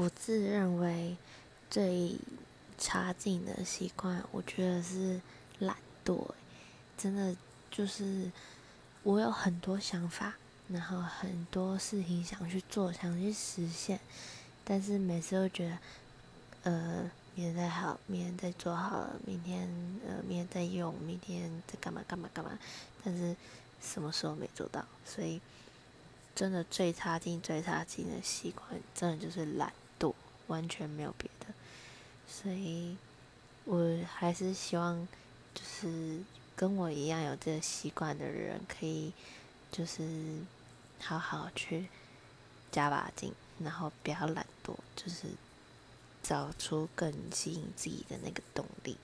我自认为最差劲的习惯，我觉得是懒惰。真的就是我有很多想法，然后很多事情想去做，想去实现，但是每次都觉得，呃，明天再好，明天再做好了，明天呃，明天再用，明天再干嘛干嘛干嘛，但是什么时候没做到？所以真的最差劲、最差劲的习惯，真的就是懒。度完全没有别的，所以我还是希望，就是跟我一样有这个习惯的人，可以就是好好去加把劲，然后不要懒惰，就是找出更吸引自己的那个动力。